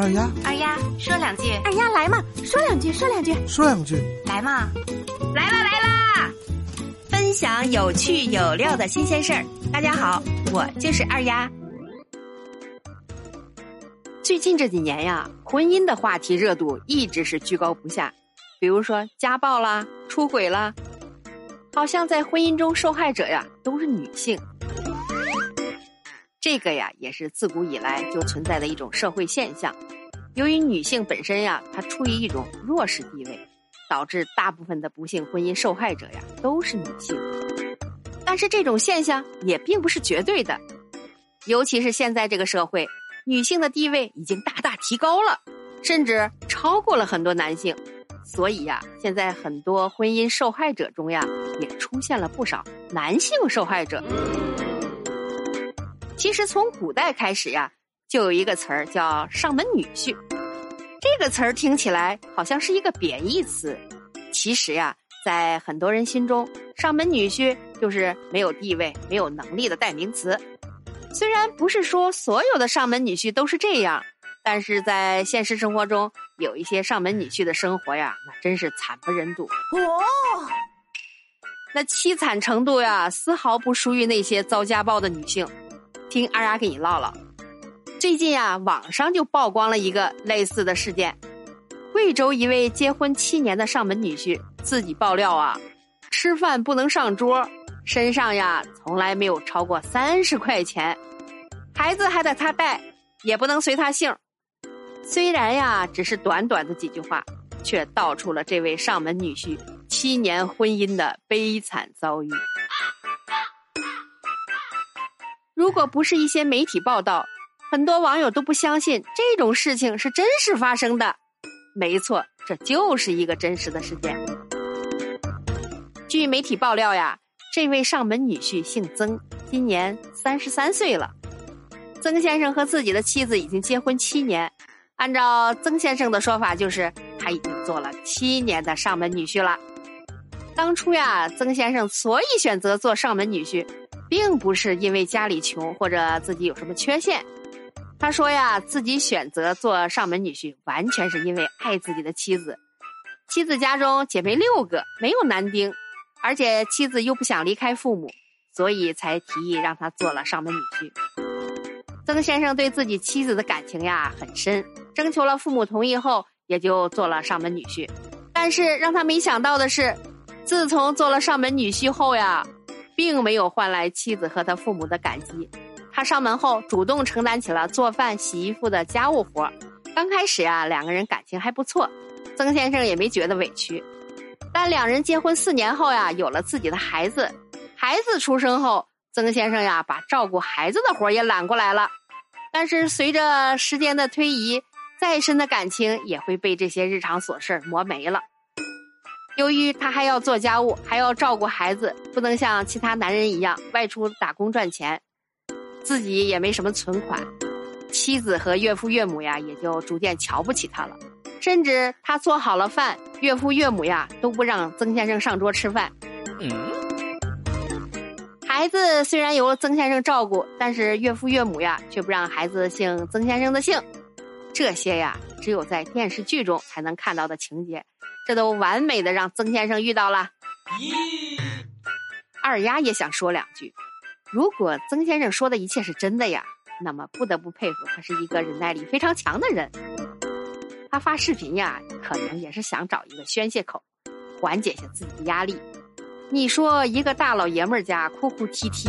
二丫，二丫，说两句。二丫来嘛，说两句，说两句，说两句。来嘛，来啦来啦！分享有趣有料的新鲜事儿。大家好，我就是二丫。最近这几年呀，婚姻的话题热度一直是居高不下。比如说家暴啦、出轨啦，好像在婚姻中受害者呀都是女性。这个呀，也是自古以来就存在的一种社会现象。由于女性本身呀，她处于一种弱势地位，导致大部分的不幸婚姻受害者呀都是女性。但是这种现象也并不是绝对的，尤其是现在这个社会，女性的地位已经大大提高了，甚至超过了很多男性。所以呀，现在很多婚姻受害者中呀，也出现了不少男性受害者。其实从古代开始呀，就有一个词儿叫“上门女婿”。这个词儿听起来好像是一个贬义词，其实呀，在很多人心中，“上门女婿”就是没有地位、没有能力的代名词。虽然不是说所有的上门女婿都是这样，但是在现实生活中，有一些上门女婿的生活呀，那真是惨不忍睹。哦，那凄惨程度呀，丝毫不输于那些遭家暴的女性。听二丫给你唠唠，最近啊，网上就曝光了一个类似的事件。贵州一位结婚七年的上门女婿自己爆料啊，吃饭不能上桌，身上呀从来没有超过三十块钱，孩子还得他带，也不能随他姓。虽然呀只是短短的几句话，却道出了这位上门女婿七年婚姻的悲惨遭遇。如果不是一些媒体报道，很多网友都不相信这种事情是真实发生的。没错，这就是一个真实的事件。据媒体爆料呀，这位上门女婿姓曾，今年三十三岁了。曾先生和自己的妻子已经结婚七年，按照曾先生的说法，就是他已经做了七年的上门女婿了。当初呀，曾先生所以选择做上门女婿。并不是因为家里穷或者自己有什么缺陷，他说呀，自己选择做上门女婿，完全是因为爱自己的妻子。妻子家中姐妹六个，没有男丁，而且妻子又不想离开父母，所以才提议让他做了上门女婿。曾先生对自己妻子的感情呀很深，征求了父母同意后，也就做了上门女婿。但是让他没想到的是，自从做了上门女婿后呀。并没有换来妻子和他父母的感激，他上门后主动承担起了做饭、洗衣服的家务活。刚开始呀，两个人感情还不错，曾先生也没觉得委屈。但两人结婚四年后呀，有了自己的孩子，孩子出生后，曾先生呀把照顾孩子的活也揽过来了。但是随着时间的推移，再深的感情也会被这些日常琐事磨没了。由于他还要做家务，还要照顾孩子，不能像其他男人一样外出打工赚钱，自己也没什么存款，妻子和岳父岳母呀也就逐渐瞧不起他了，甚至他做好了饭，岳父岳母呀都不让曾先生上桌吃饭。孩子虽然由曾先生照顾，但是岳父岳母呀却不让孩子姓曾先生的姓，这些呀只有在电视剧中才能看到的情节。这都完美的让曾先生遇到了。二丫也想说两句，如果曾先生说的一切是真的呀，那么不得不佩服他是一个忍耐力非常强的人。他发视频呀，可能也是想找一个宣泄口，缓解一下自己的压力。你说一个大老爷们家哭哭啼啼，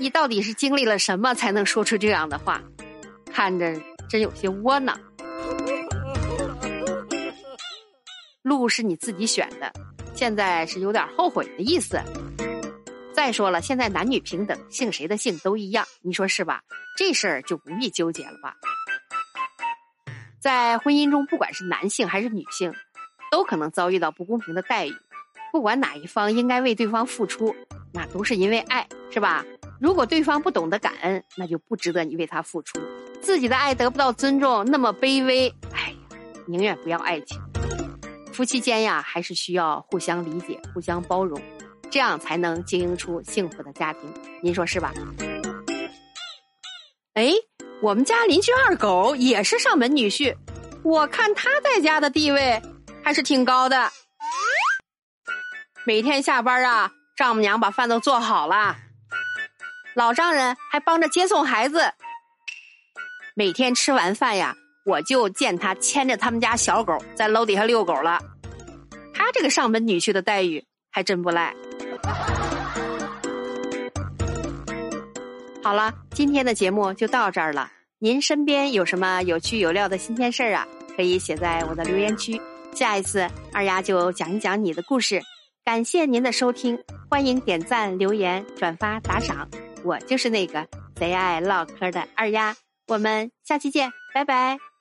你到底是经历了什么才能说出这样的话？看着真有些窝囊。路是你自己选的，现在是有点后悔的意思。再说了，现在男女平等，姓谁的姓都一样，你说是吧？这事儿就不必纠结了吧。在婚姻中，不管是男性还是女性，都可能遭遇到不公平的待遇。不管哪一方应该为对方付出，那都是因为爱，是吧？如果对方不懂得感恩，那就不值得你为他付出。自己的爱得不到尊重，那么卑微，哎呀，宁愿不要爱情。夫妻间呀，还是需要互相理解、互相包容，这样才能经营出幸福的家庭。您说是吧？哎，我们家邻居二狗也是上门女婿，我看他在家的地位还是挺高的。每天下班啊，丈母娘把饭都做好了，老丈人还帮着接送孩子。每天吃完饭呀，我就见他牵着他们家小狗在楼底下遛狗了。他这个上门女婿的待遇还真不赖。好了，今天的节目就到这儿了。您身边有什么有趣有料的新鲜事儿啊？可以写在我的留言区，下一次二丫就讲一讲你的故事。感谢您的收听，欢迎点赞、留言、转发、打赏。我就是那个贼爱唠嗑的二丫，我们下期见，拜拜。